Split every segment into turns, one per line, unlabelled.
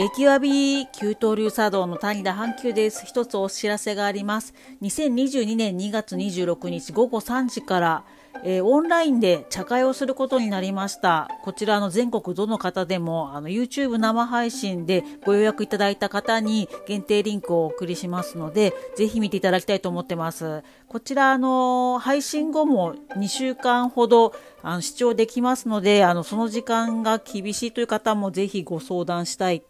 激わび給湯流茶道の谷田阪急です。一つお知らせがあります。2022年2月26日午後3時から、えー、オンラインで茶会をすることになりました。こちらの全国どの方でもあの YouTube 生配信でご予約いただいた方に限定リンクをお送りしますので、ぜひ見ていただきたいと思ってます。こちらの配信後も2週間ほどあの視聴できますので、あのその時間が厳しいという方もぜひご相談したい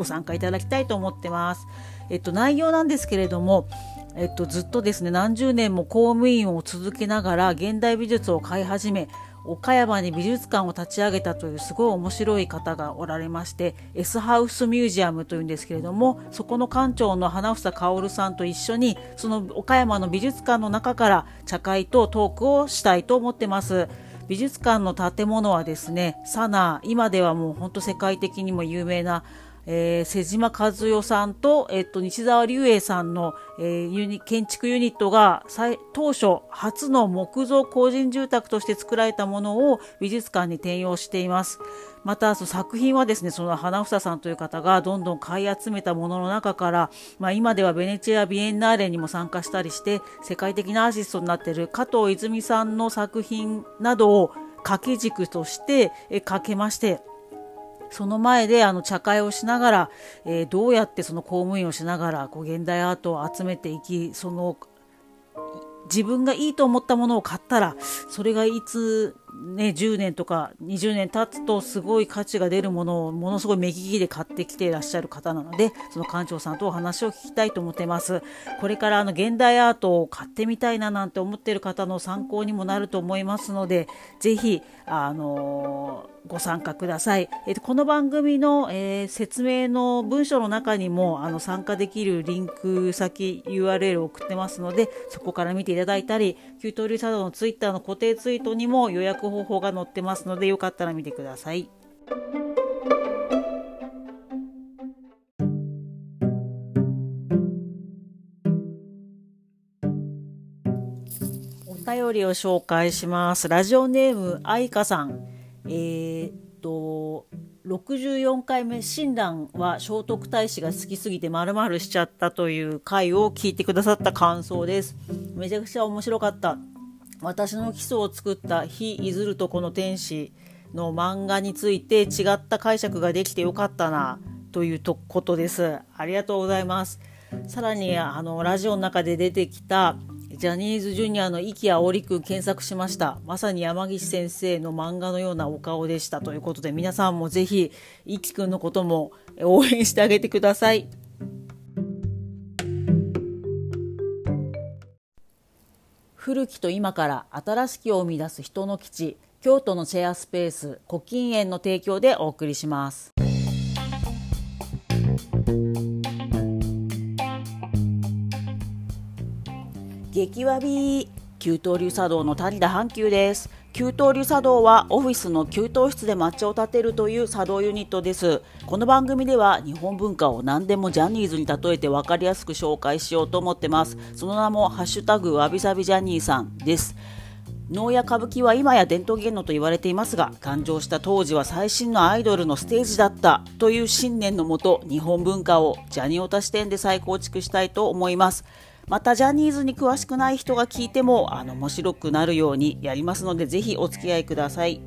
ご参加いただきたいと思ってます。えっと、内容なんですけれども、えっと、ずっとですね、何十年も公務員を続けながら現代美術を買い始め、岡山に美術館を立ち上げたというすごい面白い方がおられまして S ハウスミュージアムというんですけれどもそこの館長の花房薫さんと一緒にその岡山の美術館の中から茶会とトークをしたいと思ってます美術館の建物はですねサナー今ではもう本当世界的にも有名なえー、瀬島和代さんと、えっと、西澤隆英さんの、えー、ユニ建築ユニットが当初初の木造工人住宅として作られたものを美術館に転用しています。またその作品はですねその花房さんという方がどんどん買い集めたものの中から、まあ、今ではベネチア・ビエンナーレにも参加したりして世界的なアーティストになっている加藤泉さんの作品などを掛け軸としてかけましてその前であの茶会をしながら、えー、どうやってその公務員をしながらこう現代アートを集めていきその自分がいいと思ったものを買ったらそれがいつね、10年とか20年経つとすごい価値が出るものをものすごい目利きで買ってきていらっしゃる方なのでその館長さんとお話を聞きたいと思ってますこれからあの現代アートを買ってみたいななんて思っている方の参考にもなると思いますのでぜひあのーご参加ください。えー、この番組の、えー、説明の文章の中にもあの参加できるリンク先 URL を送ってますのでそこから見ていただいたり給湯流茶道のツイッターの固定ツイートにも予約方法が載ってますのでよかったら見てください。お便りを紹介します。ラジオネーム愛花さん。えー、っと64回目親鸞は聖徳太子が好きすぎて丸々しちゃったという回を聞いてくださった感想です。めちゃくちゃ面白かった。私の基礎を作った非いずるとこの天使の漫画について違った解釈ができてよかったなということです。ありがとうございます。さらにあのラジオの中で出てきたジャニーズジュニアの息や織くん検索しました。まさに山岸先生の漫画のようなお顔でしたということで皆さんもぜひいきくんのことも応援してあげてください。古きと今から新しきを生み出す人の基地京都のシェアスペース古今園の提供でお送りします。激わび急騰流茶道の谷田阪急です。給湯流茶道はオフィスの給湯室で抹茶を立てるという茶道ユニットです。この番組では日本文化を何でもジャニーズに例えて分かりやすく紹介しようと思ってます。その名もハッシュタグわびさびジャニーさんです。能や歌舞伎は今や伝統芸能と言われていますが誕生した当時は最新のアイドルのステージだった。という信念のもと日本文化をジャニオタ視点で再構築したいと思います。またジャニーズに詳しくない人が聞いてもあの面白くなるようにやりますのでぜひお付き合いください。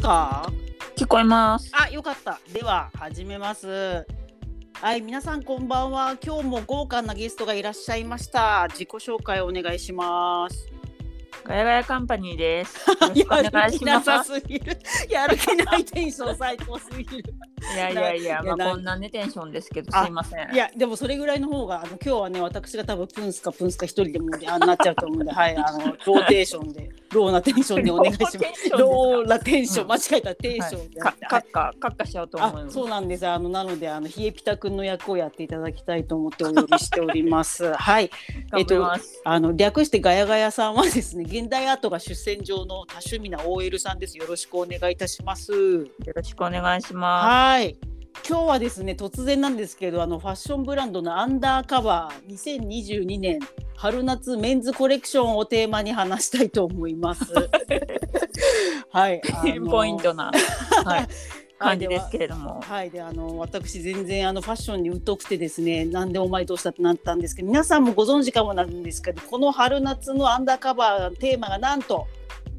か
聞こえます。
あよかった。では始めます。はい皆さんこんばんは。今日も豪華なゲストがいらっしゃいました。自己紹介お願いします
ガヤガヤカンパニーです。
やる気なさすぎる。やる気ないテンション最高すぎる。
いやいやいや、まあこんなねテンションですけどすいません。
いやでもそれぐらいの方があの今日はね私が多分プンスかプンスか一人でもあなっちゃうと思うんで、はいあのローテーションで。ローなテンションでお願いします。ローなテンション、間違えたテンションで。
カッカカッカしちゃうと思います。
そうなんです。あのなのであの冷えピタ君の役をやっていただきたいと思ってお呼びしております。はい。
えっと
あの略してガヤガヤさんはですね現代アートが出戦場の多趣味な OL さんです。よろしくお願いいたします。よ
ろしくお願いしま
す。はい。今日はですね突然なんですけどあのファッションブランドのアンダーカバー2022年春夏メンズコレクションをテーマに話したいと思います。はい、
ピンポイントな、はい、感じですけれども。
はい、であの私全然あのファッションに疎くてですねなんでお前どうしたってなったんですけど皆さんもご存知かもなんですけどこの春夏のアンダーカバーテーマがなんと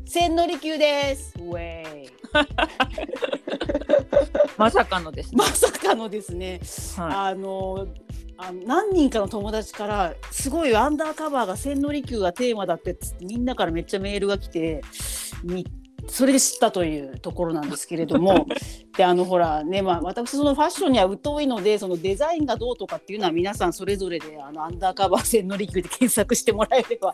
千利休です。ウェイ
まさかのですね
ま。さかのですね、
は
あのあの何人かの友達からすごいアンダーカバーが千利休がテーマだってっつってみんなからめっちゃメールが来てみそれで知ったというところなんですけれども であのほらねまあ私そのファッションには疎いのでそのデザインがどうとかっていうのは皆さんそれぞれであのアンダーカバー千利休で検索してもらえれば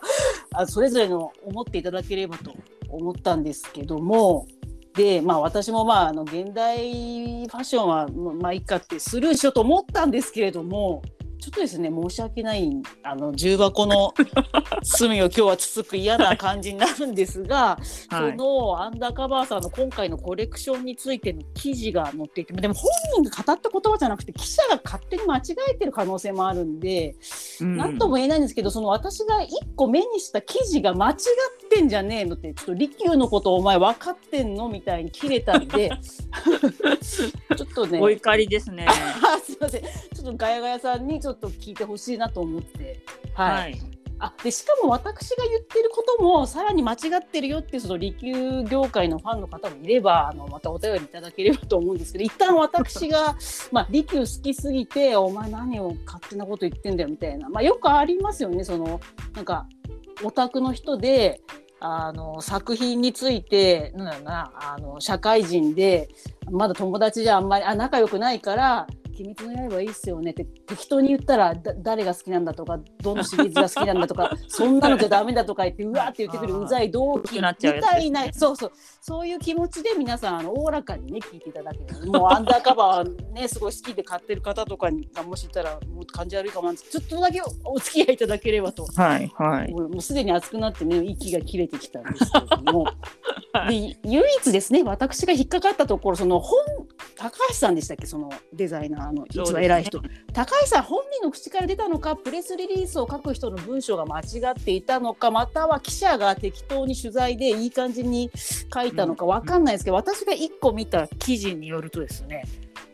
あそれぞれの思っていただければと思ったんですけども。でまあ私もまああの現代ファッションはままあいいかってスルーしようと思ったんですけれどもちょっとですね申し訳ないあの重箱の隅を今日はつつく嫌な感じになるんですが、
はい。
そのアンダーカバーさんの今回のコレクションについての記事が載っていてでも本人が語った言葉じゃなくて記者が勝手に間違えてる可能性もあるんで、
うん。
とも言えないんですけどその私が一個目にした記事が間違ってんじゃねえのってちょっと利休のことお前分かってんのみたいに切れたんで ちょっとね。
お怒りですね。
ちょっとガヤガヤさんにちょっと聞いてほしいなと思って。はい
はい。
あでしかも私が言ってることもさらに間違ってるよっていうその利休業界のファンの方もいればあのまたお便りいただければと思うんですけど一旦私が、まあ、利休好きすぎてお前何を勝手なこと言ってんだよみたいな、まあ、よくありますよねそのなんかオタクの人であの作品についてなんだろうなあの社会人でまだ友達じゃあんまりあ仲良くないから「鬼滅の刃いいっすよね」って適当に言ったらだ誰が好きなんだとかどのシリーズが好きなんだとか そんなのじゃダメだとか言ってうわーって言ってくるうざい同期みたいなそうそう。そういう気持ちで皆さんあのおおらかにね聞いていただける。もうアンダーカバーねすごい好きで買ってる方とかにがもしいたらもう感じ悪いかも。ちょっとだけお付き合いいただければと。
はい。はい。
もうもうすでに熱くなってね息が切れてきたんですけれども。で唯一ですね私が引っかかったところその本高橋さんでしたっけ？そのデザイナーの一番偉い人、高橋さん本人の口から出たのかプレスリリースを書く人の文章が間違っていたのかまたは記者が適当に取材でいい感じに書いたのかわかんないですけど、私が1個見た記事によるとですね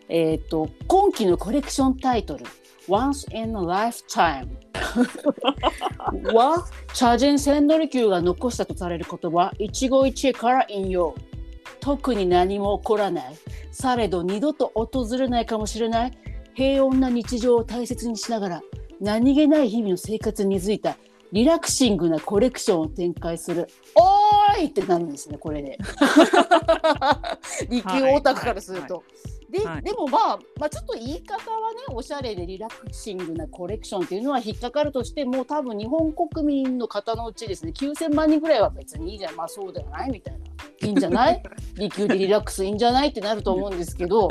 えー、と今期のコレクションタイトル「Once in a Lifetime」は茶人千利休が残したとされる言葉一期一会から引用特に何も起こらない。されど二度と訪れないかもしれない。平穏な日常を大切にしながら何気ない日々の生活に根付いたリラクシングなコレクションを展開する。おーいってなるんですねこれで利休オタクからすると。で
はい。
でもまあ、まあ、ちょっと言い方はねおしゃれでリラクシングなコレクションっていうのは引っかかるとしても多分日本国民の方のうちですね9000万人ぐらいは別にいいじゃん。まあそうじゃないみたいな。いいんじゃない？利休でリラックスいいんじゃない？ってなると思うんですけど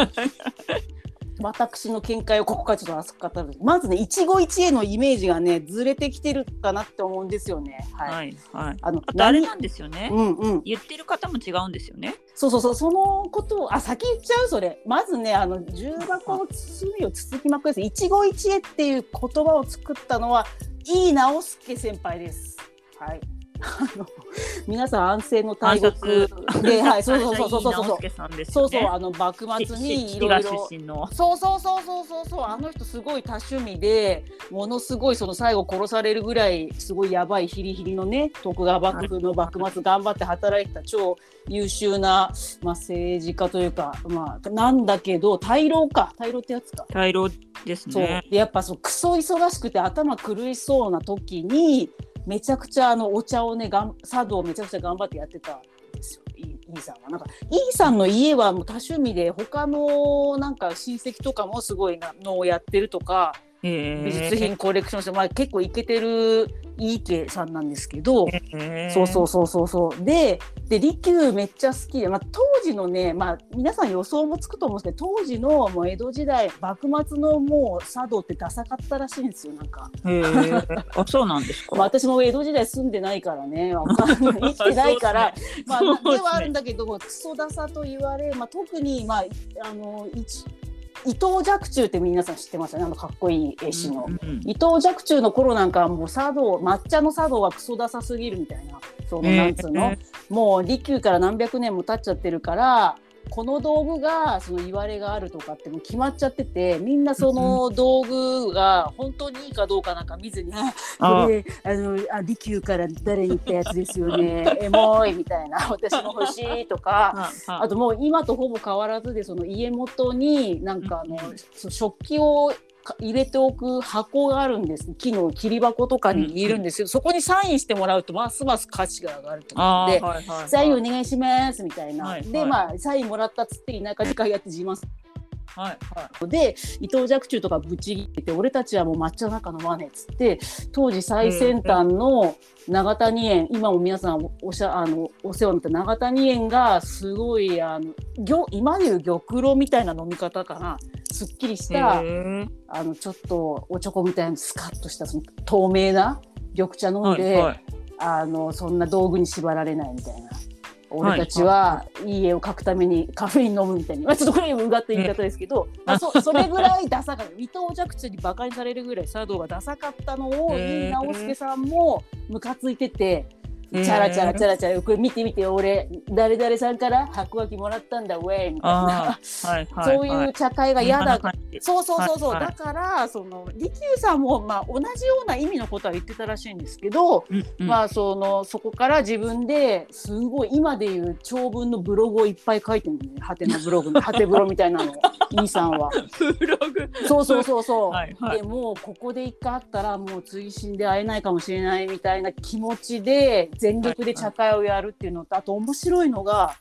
私の見解をここからちょっと熱く語るまずね一期一会のイメージがねずれてきてるかなって思うんですよね。はい、
はい。はい。
あの
あとあれ
何
なんですよね。
うんうん、
言ってる方も違うんですよね。
そうそうそうそのことをあ先言っちゃう？それまずねあの重箱の罪をつつきまくりです一期一会っていう言葉を作ったのは井伊直輔先輩です。はい 皆さん安政の大国で、はい、そうそうそうそうそうそう
直輔さんです
そう。そうあの幕末にいろいろ。そうそうそうそうそうそうあの人すごい多趣味でものすごいその最後殺されるぐらいすごいやばいヒリヒリのね徳川幕府の幕末頑張って働いてた超優秀な、まあ、政治家というか、まあ、なんだけど大老か大老ってやつか。
大老です
そう
ね。
でやっぱそうクソ忙しくて頭狂いそうな時にめちゃくちゃあのお茶をねがん茶道をめちゃくちゃ頑張ってやってたんですよイイーさんは。なんかイーさんの家はもう多趣味で他のなんか親戚とかもすごいなのをやってるとか
美
美術品コレクションして、まあ、結構イケてる井伊家さんなんですけど。そうそうそうそうそうでで利休めっちゃ好きで、まあ、当時のね、まあ、皆さん予想もつくと思うんですけど当時のもう江戸時代幕末のもう茶道ってダサかったらしいんですよなんか。
あ、そうなんですか？
まあ、私も江戸時代住んでないからね 生きてないから、まあ、
で
はあるんだけどクソダサと言われ、まあ、特に、まあ、あの一伊藤若冲って皆さん知ってますよね？あのかっこいい絵師の。
うんうん
伊藤若冲の頃なんかはもう茶道抹茶の茶道はクソダサすぎるみたいな。そのなんつうの、
え
もう利休から何百年も経っちゃってるからこの道具がその言われがあるとかってもう決まっちゃっててみんなその道具が本当にいいかどうかなんか見ずに「あこれあのあ利休から誰に言ったやつですよね。エモい」みたいな「私も欲しい」とか。あともう今とほぼ変わらずでその家元になんかあの、
うん
食器をか入れておく箱があるんです。木の切り箱とかに入れるんですけど、そこにサインしてもらうとますます価値が上がると思
あ
って
ーはいはいはい
サインお願いしますみたいな、
はいはい。
でまあサインもらったっつって田舎次回やって自慢す
はい。はい
で伊藤若冲とかぶち切って俺たちはもう抹茶の中のマネっつって当時最先端の長谷園、今も皆さんおおしゃあのお世話になった長谷園がすごいあの玉今でいう玉露みたいな飲み方かな。すっきりした
へー。
あのちょっとおちょこみたいなスカッとしたその透明な緑茶飲んで、
はいはい。
あのそんな道具に縛られないみたいな。俺たちはいい絵を描くためにカフェイン飲むみたいな、まあ、ちょっとこれうがった言い方ですけど、まあ、そそれぐらいダサかった。伊藤若冲にバカにされるぐらい茶道がダサかったのを井伊直輔さんもムカついてて。チャラチャラチャラチャラ。これ見て見て俺誰々さんから白書きもらったんだウェイみたいな。
はいはい
そういう茶会が嫌だ。そうそうそうそう、
はいはい。
だからその利休さんもまあ同じような意味のことは言ってたらしいんですけど、
うんうん。
まあそのそこから自分ですごい今でいう長文のブログをいっぱい書いてるんだよね。ハテのブログの ハテブロみたいなの。をイさんは。
ブログ。
そうそうそうそう。
はいはい。
でもうここで一回会ったらもう追伸で会えないかもしれないみたいな気持ちで全力で茶会をやるっていうのとあと面白いのが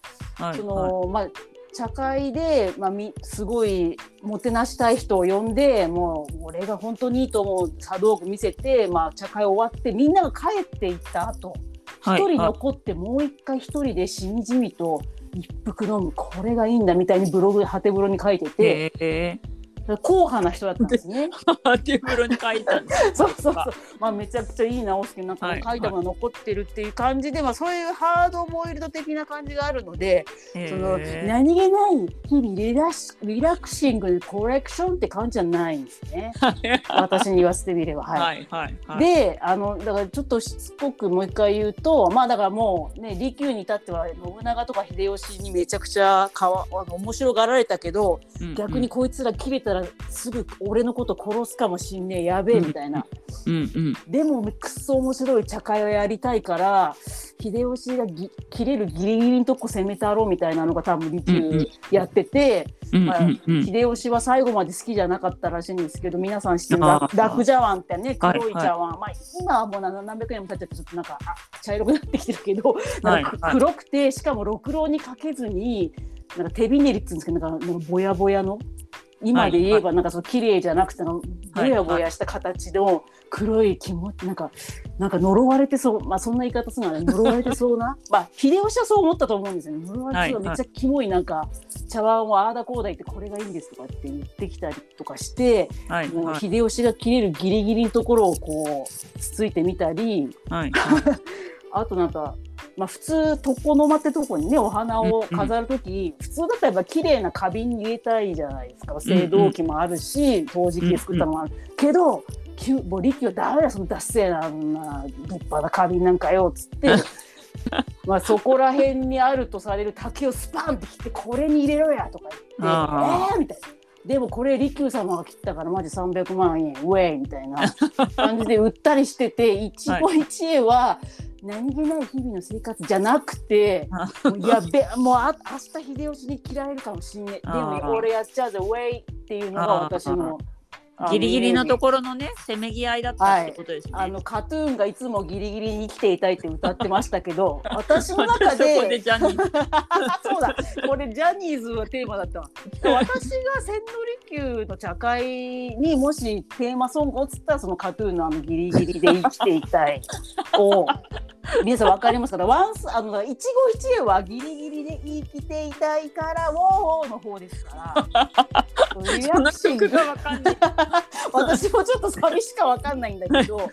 そのまあ茶会で、まあ、みすごいもてなしたい人を呼んでもう俺が本当にいいと思う茶道具見せて、まあ、茶会終わってみんなが帰っていった後一、
はい。
人残ってもう一回一人でしみじみと一服飲む。これがいいんだみたいにブログハテブロに書いてて硬派な人だったんですね。
テーブルに書いたんです
そう そうそう。まあめちゃくちゃいい直しなんか
はい
書いたものが残ってるっていう感じで、まあそういうハードボイルド的な感じがあるので、
へ
その
ー
何気ない日々リラスリラクシングでコレクションって感じじゃないんですね。私に言わせてみれば。はい。
はいはいはい
であのだからちょっとしつこくもう一回言うとまあだからもうね利休に至っては信長とか秀吉にめちゃくちゃかわあの面白がられたけど
うん
逆にこいつら切れたらすぐ俺のこと殺すかもしんねえやべえみたいな、
うんうん。
でもくっそ面白い茶会をやりたいから秀吉がぎ切れるギリギリのとこ攻めたろうみたいなのが多分利
うんうん。
休やってて、
うん
まあ
うん。うん
秀吉は最後まで好きじゃなかったらしいんですけど皆さん知ってる楽茶碗ってね
はい
黒い茶碗、まあ、今はもう何何百年も経っちゃってちょっとなんかあ茶色くなってきてるけどなんか
はい。
黒くてしかもろくろにかけずになんか手びねりっつうんですけどなんかなんかぼやぼやの今で言えばなんかその綺麗じゃなくてなんかぼやぼやした形の黒い気持ちなんかなんか呪われてそうまあそんな言い方するのはね呪われてそうな まあ秀吉はそう思ったと思うんですよね。呪われてそう
はい
めっちゃキモいなんか茶碗をああだこうだ言ってこれがいいんですとかって言ってきたりとかしてもう
はい。はい
秀吉が切れるギリギリのところをこうつついてみたり
はい
あとなんか、まあ、普通床の間ってとこにねお花を飾る時、普通だったらやっぱ綺麗な花瓶に入れたいじゃないですか。青銅器もあるし陶磁器で作ったのもある、けどきゅもう力はダメだそのダッセーなな立派な花瓶なんかよっつって。まあそこら辺にあるとされる竹をスパンって切ってこれに入れろやとか言ってえ
ー
みたいな。でもこれ利休様が切ったからマジ300万円ウェイみたいな感じで売ったりしてて 一期一会は何気ない日々の生活じゃなくてやべもうあ明日秀吉に嫌えるかもしんねえ。でも俺やっちゃうぜウェイっていうのが私の
ギリギリのところのねせめぎ合いだったってことですね。
あのカトゥーンがいつもギリギリに生きていたいって歌ってましたけど 私の中
そこで
そうだこれジャニーズはテーマだったわ。私が千利休の茶会にもしテーマソングをつったらそのカトゥーンのあのギリギリで生きていたいを皆さん分かりますかワンスあの一期一会はギリギリで生きていたいからウォーの方ですから。リ
その
アクシング
曲がわかんない。
私もちょっと寂しか分かんないんだけど、うん、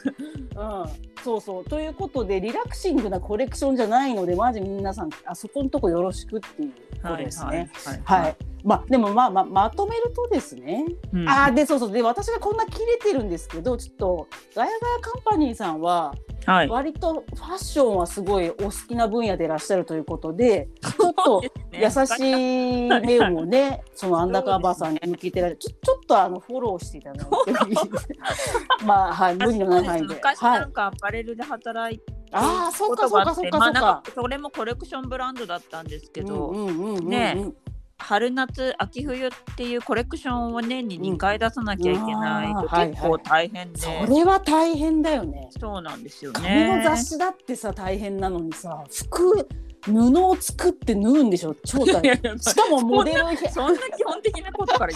そうそう。ということでリラクシングなコレクションじゃないのでマジ皆さんあそこのとこよろしくっていうことですね。
はい。
はい、まあでもまあまあまとめるとですね、
うん。
あーでそうそう。で私がこんな切れてるんですけどちょっとガヤガヤカンパニーさんは
はい。
割とファッションはすごいお好きな分野でいらっしゃるということでちょっと優しい目をね そのアンダーカバーさんに向けてられちょちょっとあのフォローしていただいて まあはい無理のない範囲で。
昔
はい。
なんかアパレルで働いて
ああそうかそうかそうか
があってまあなん
そうか。
か。それもコレクションブランドだったんですけど、ね春夏秋冬っていうコレクションを年に2回出さなきゃいけないと結構大変で、
それは大変だよね。
そうなんですよ
紙
ね。
の雑誌だってさ大変なのにさ服布を作って縫うんでしょ超大変。しかもモデルを
そんな基本的なことから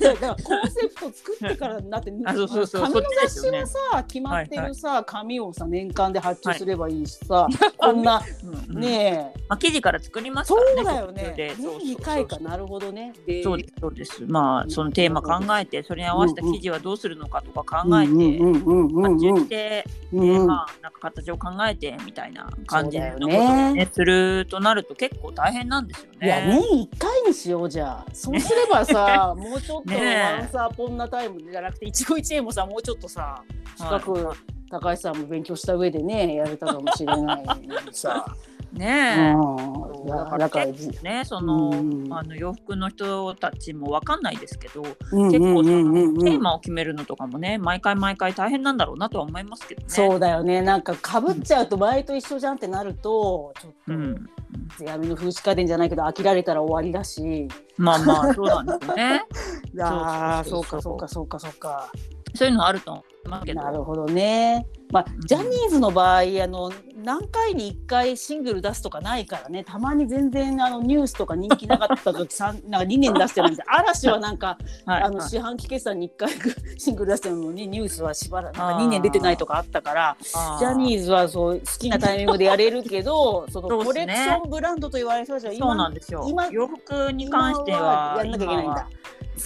言う。
だからコンセプト作ってからだって
あそうそうそう
紙の雑誌はさ決まってるさ紙をさ年間で発注すればいいしさ こんな
うんうん。
ねえ。
まあ、生地から作ります
そ
からね。
うだよね。
途中で。そうそうそう。
年2回か。なるほどね。で
そうですそうです。まあそのテーマ考えてそれに合わせた生地はどうするのかとか考えて、発
うん
注して、
う
まあなんか形を考えてみたいな感じのことを
ね。
するとなると結構大変なんですよね。
いや年1回にしようじゃあ。そうすればさ、もうちょっと
ねえ。
ワンサーポンなタイムじゃなくて一期一会もさもうちょっとさ近く、
はい
高橋さんも勉強した上でねやれたかもしれないのにさ、
ねえ。
うん、
だか
らら
ね、その、
うん
あの洋服の人たちもわかんないですけど、
うん
結構その、テーマを決めるのとかもね、毎回毎回大変なんだろうなとは思いますけどね。
そうだよねなんかかぶっちゃうと前と一緒じゃんってなるとちょっと、
うん。
闇の風刺家電じゃないけど飽きられたら終わりだし
まあまあそうなんですよね。
ああそうかそうかそうかそうか
そういうのあるとますけど。
なるほどね。まあ、ジャニーズの場合、あの何回に1回シングル出すとかないからねたまに全然あのニュースとか人気なかった時 なんか2年出してるんで嵐はなんか、
はい
あの四半期決算に1回シングル出してるのにニュースはしばらくなんか2年出てないとかあったからジャニ
ー
ーズはそう好きなタイミングでやれるけどそのコレクションブランドと言われる人たちは今
そうなんですよ
今。
洋服に関しては
やんなきゃいけないんだ。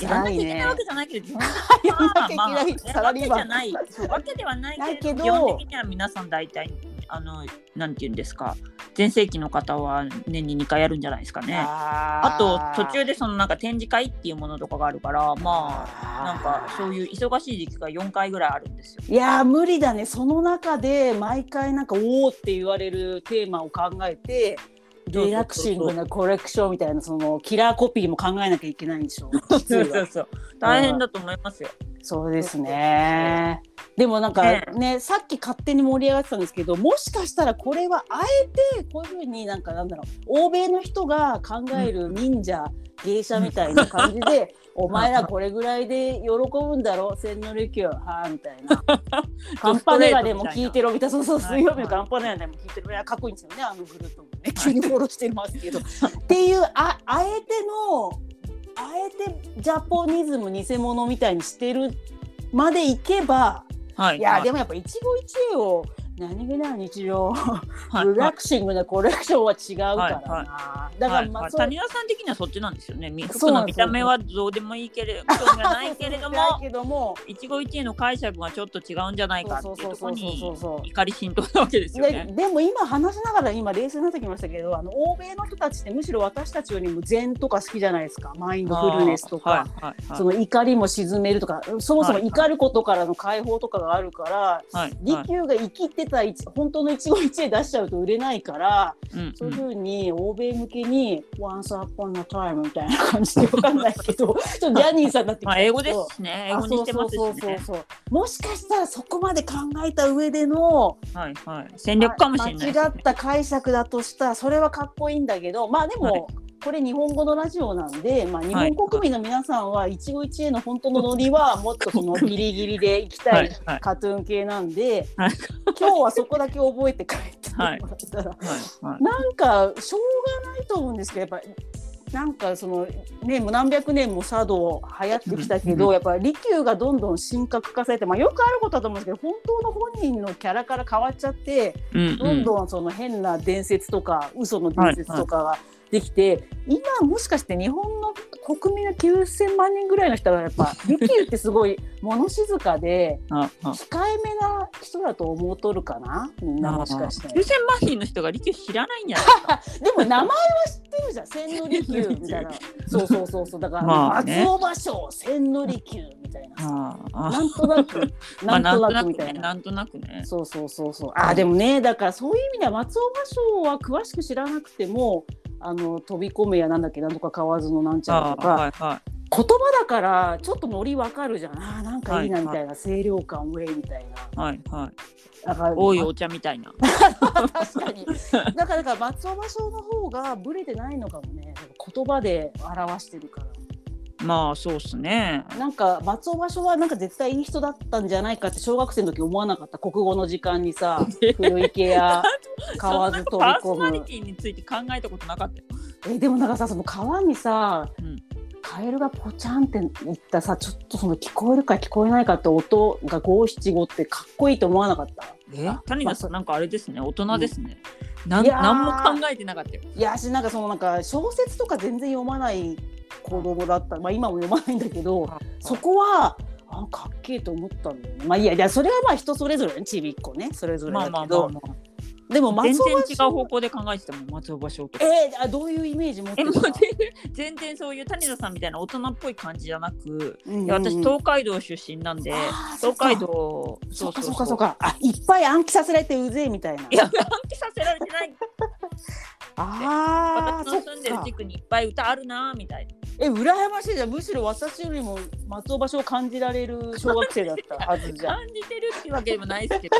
やんなきゃいけないわけじゃないけど、基本的に
やんなきゃいけない。
まあまあ
サラリーマン
わけじゃない、わけではない
けど
基本的には皆さん大体あのなんていうんですか、全盛期の方は年に2回やるんじゃないですかね。あ
あ
と途中でそのなんか展示会っていうものとかがあるから、まあなんかそういう忙しい時期が4回ぐらいあるんですよ。
いやー無理だね。その中で毎回なんかおおって言われるテーマを考えてリラクシングなコレクションみたいなそのキラーコピーも考えなきゃいけないんでしょ
そうそうそう。大変だと思いますよ。
そうですねでもなんか
ね。
ねさっき勝手に盛り上がってたんですけどもしかしたらこれはあえてこういうふうになんかなんだろう欧米の人が考える忍者、芸者みたいな感じで お前らこれぐらいで喜ぶんだろ千利休は みたいな。カンパネラでも聞いてろみたいなそうそう
はい
水曜日のカンパネラでも聞いてるいやかっこい。いんですよねあのグループもね急にフォローしてますけど。っていうああえてのあえてジャポニズム偽物みたいにしてるまでいけば
はい。
いや、
はい
でもやっぱ一期一会を何気ない日常、
はい
リラクシングなコレクションは違うからな、
はい
だか
はい
らまあ、
谷川さん的にはそっちなんですよね。服の見た目はどうでもいいけれど、興味はないけれども、
ないけども
一期一会の解釈がちょっと違うんじゃないかっていうところに
そうそうそうそうそう。
怒り浸透なわけですよ
で
ね。
でも今話しながら今冷静になってきましたけどあの欧米の人たちってむしろ私たちよりも禅とか好きじゃないですか。マインドフルネスとか、
はいはいはい。
その怒りも鎮めるとか。そもそも
はい
怒ることからの解放とかがあるから、
はい。
利休が生きてた一本当の一期一会出しちゃうと売れないから、
うん
そういうふうに欧米向けに「Once upon a time」みたいな感じでわかんないけど ちょっとジャニーさんになってき
まあ、英語ですしね。英語にしてますし
あそうそうそうもしかしたらそこまで考えた上での
はいはい。戦略かもしれないね。
間違った解釈だとしたらそれはかっこいいんだけどまあでも、
はい
これ日本語のラジオなんで、まあ、日本国民の皆さんは一期一会の本当のノリはもっとそのギリギリでいきた
はい。
カトゥーン系なんで、
はい。
今日はそこだけ覚えて帰ってもらったら、
はい。はい。
なんかしょうがないと思うんですけどやっぱりなんかそのねもう何百年も茶道流行ってきたけど、
うん。
やっぱり利休がどんどん神格化されて、まあ、よくあることだと思うんですけど本当の本人のキャラから変わっちゃって
うん。
どんどんその変な伝説とか嘘の伝説とかができて、今もしかして日本の国民の9,000万人ぐらいの人がやっぱ 利休ってすごい物静かで
ああ
控えめな人だと思うとるかな？みんなもしかして。
急性麻痺の人が利休知らないんじゃない
でも名前は知ってるじゃん。千利休みたいな。そうそうそうそう。だから、
まあね。
松尾芭蕉千利休みたいな。なんとなく
まあ
なんとな
く
くみたいな。
ね。なんとなくね。
そうそうそうそう。あでもねだからそういう意味では松尾芭蕉は詳しく知らなくてもあの飛び込めやなんだっけなんとか買わずのなんちゃらとか、
はいは
言葉だからちょっとノリわかるじゃん。あーなんかいいな
はい
みたいな、清涼感ウェイみたいな。
いはいはい
だから
多いお茶みたいな
確かに。だからだから松尾芭蕉の方がブレてないのかもね。言葉で表してるから。
まあそうっすね。
なんか松尾芭蕉はなんか絶対いい人だったんじゃないかって小学生の時思わなかった国語の時間にさ 古池や川津飛び
そんなパーソナリ
込む
ティについて考えたことなかったよ。
えでもなんかさその川にさ、
うん。
カエルがポチャンって言ったさちょっとその聞こえるか聞こえないかって音が五七五ってかっこいいと思わなかった？
え？谷
まあ
田さんなんかあれですね。大人ですね、なん
いやー。
何も考えてなかったよ。
いや私なんかそのなんか小説とか全然読まない子供だった。まあ今も読まないんだけどそこはあかっけえと思ったんだよね。まあいいやいやそれはまあ人それぞれねちびっこねそれぞれ
まあ
だけど、
まあまあまあ
でも
全
松尾芭
然違う方
蕉
向で考えてたもん松尾芭蕉とか。
えー、あどういうイメージ持ってるか
全然そういう谷田さんみたいな大人っぽい感じじゃなく、
うんうん
私東海道出身なんで東海道
そうかそうかそう。かあいっぱい暗記させられてうぜえみたいな。い
や暗記させられてない。
あー
私の住んでる地区にいっぱい歌あるなみたいな
え羨ましいじゃん。むしろ私よりも松尾芭蕉を感じられる小学生だったはずじゃん。
感じてるっていうわけでもないですけど。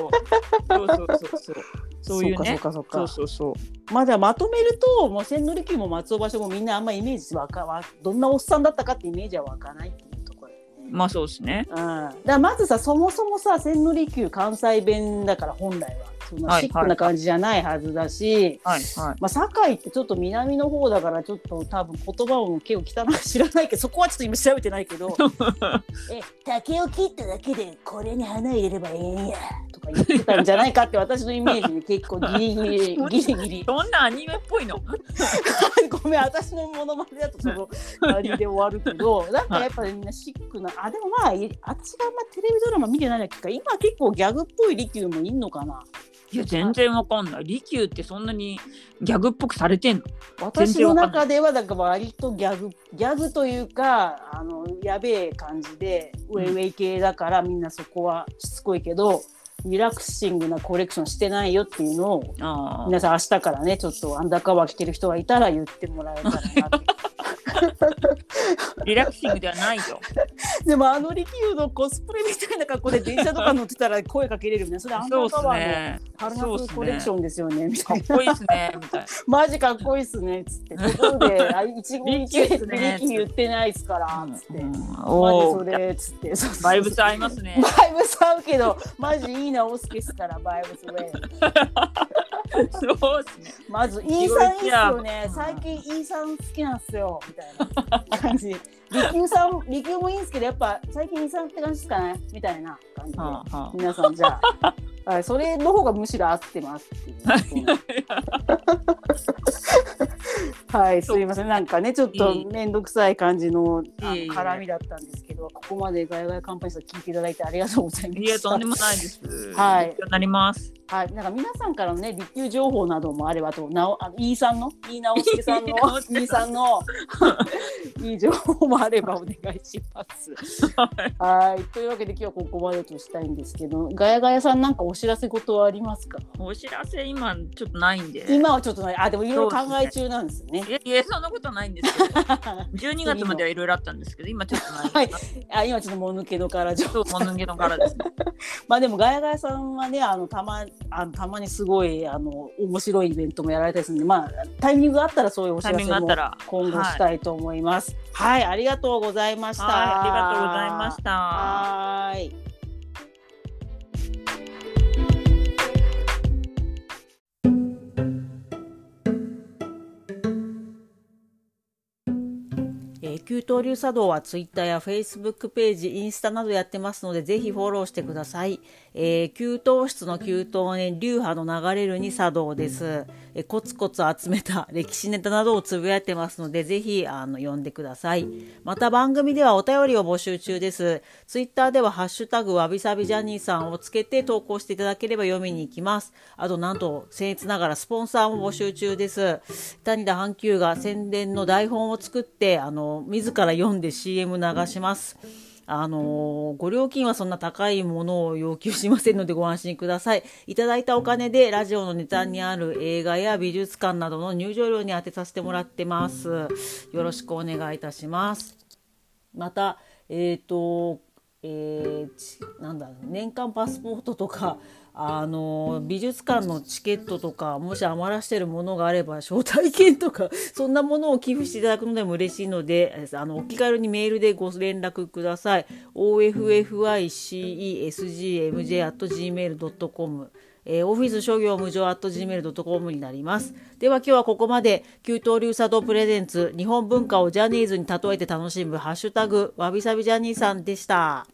そうそうそうそう。そういうね。
そうかそうか
そ
そう
そうそう。
まあじゃあまとめるともう千利休も松尾芭蕉もみんなあんまイメージわかわどんなおっさんだったかってイメージは湧かないっていうところね。
まあそうですね。
うん、だからまずさそもそもさ千利休関西弁だから本来はそんな
はい。
シックな感じじゃないはずだし、
はいはい。
まあ、堺ってちょっと南の方だからちょっと多分言葉も結構汚い知らないけど そこはちょっと今調べてないけど え竹を切っただけでこれに花入れればええんやとか言ってたんじゃないかって私のイメージで結構ギリギリギリギリ
どんなアニメっぽいの？
ごめん私のモノマネだとそのあれで終わるけどなんかやっぱりみんなシックなあでもまあい私があんまテレビドラマ見てないだけか。今結構ギャグっぽい利休もいんのかな？い
や全然わかんない。利休ってそんなにギャグっぽくされてんの？
私の中ではだから割とギャグギャグというかあのやべえ感じでウェイウェイ系だからみんなそこはしつこいけどリラクシングなコレクションしてないよっていうのを
あ
皆さん明日からねちょっとアンダーカバー着てる人がいたら言ってもらえたらなって
リラクシングではないよ。
でもあの利休のコスプレみたいな格好で電車とか乗ってたら声かけれるよねそれアンダーカバーのコレクションですよね。
かっこいいっすね
マジかっこいいっすね。っつって。ところであ一期
利
一会
休っすね
利休言ってないっすからっつって。
うん。
マジ
おお
それっつって。
バイブス合いますね。
バイブス合うけどマジいいなオスケっすからバイブスウェイ
そうっすね。
まず E さんいいっすよね。
うん
最近 E さん好きなんすよみたいな感じ。利休さん利休もいいんすけどやっぱ最近 E さんって感じですかねみたいな感じで、
はあ。は
皆さんじゃあ、はい、それの方がむしろ合ってますっていうはいすいません。なんかねちょっと
いい。
面倒くさい感じのあの
いいいい
絡みだったんですけどここまでガヤガヤカンパニーさん聞いていただいてありがとうございま
いや
した
とんでもないです。
はい。
なります。
はい、なんか皆さんからのね、利休情報などもあればと、なお、あの、イーさんの、イーナオスケさんの、イーさん。の？いい情報もあればお願いします。はい、というわけで、今日はここまでとしたいんですけど、ガヤガヤさんなんかお知らせ事はありますか？
お知らせ今ちょっとないんで。
今はちょっとない、あ、でもいろいろ考え中なんですよね。
いやいやそんなことないんですけど 12月まではいろいろあったんですけど今ちょっとない
はいあ、今ちょっともぬけのから情報。
そうもぬげの柄ですね
まあでもガヤガヤさんはねあのたまあのたまにすごいあの面白いイベントもやられたりするんでまあタイミングがあったらそういうお知らせも
グがあったら
今後したいと思います。はい、ありがとうございました。
はいありがとうございました
はーい。九刀流茶道はツイッターやフェイスブックページ、インスタなどやってますので、ぜひフォローしてください。えー、給湯室の給湯ね、流派の流れるに茶道です。えー、コツコツ集めた歴史ネタなどをつぶやいてますので、ぜひ、あの、読んでください。また番組ではお便りを募集中です。ツイッターではハッシュタグわびさびジャニーさんをつけて投稿していただければ読みに行きます。あと、なんと、僭越ながらスポンサーも募集中です。谷田阪急が宣伝の台本を作って、あの、自ら読んで CM 流します。あのご料金はそんな高いものを要求しませんのでご安心ください。いただいたお金でラジオのネタにある映画や美術館などの入場料に充てさせてもらってます。よろしくお願いいたします。また、えっ、ー、と、えー、なんだ年間パスポートとかあの美術館のチケットとかもし余らしてるものがあれば招待券とか そんなものを寄付していただくのでも嬉しいのであのお気軽にメールでご連絡ください officesgmj.gmail.com えー、オフィス商業無常 .gmail.com になります。では今日はここまで、給湯流茶道プレゼンツ、日本文化をジャニーズに例えて楽しむハッシュタグ、わびさびジャニーさんでした。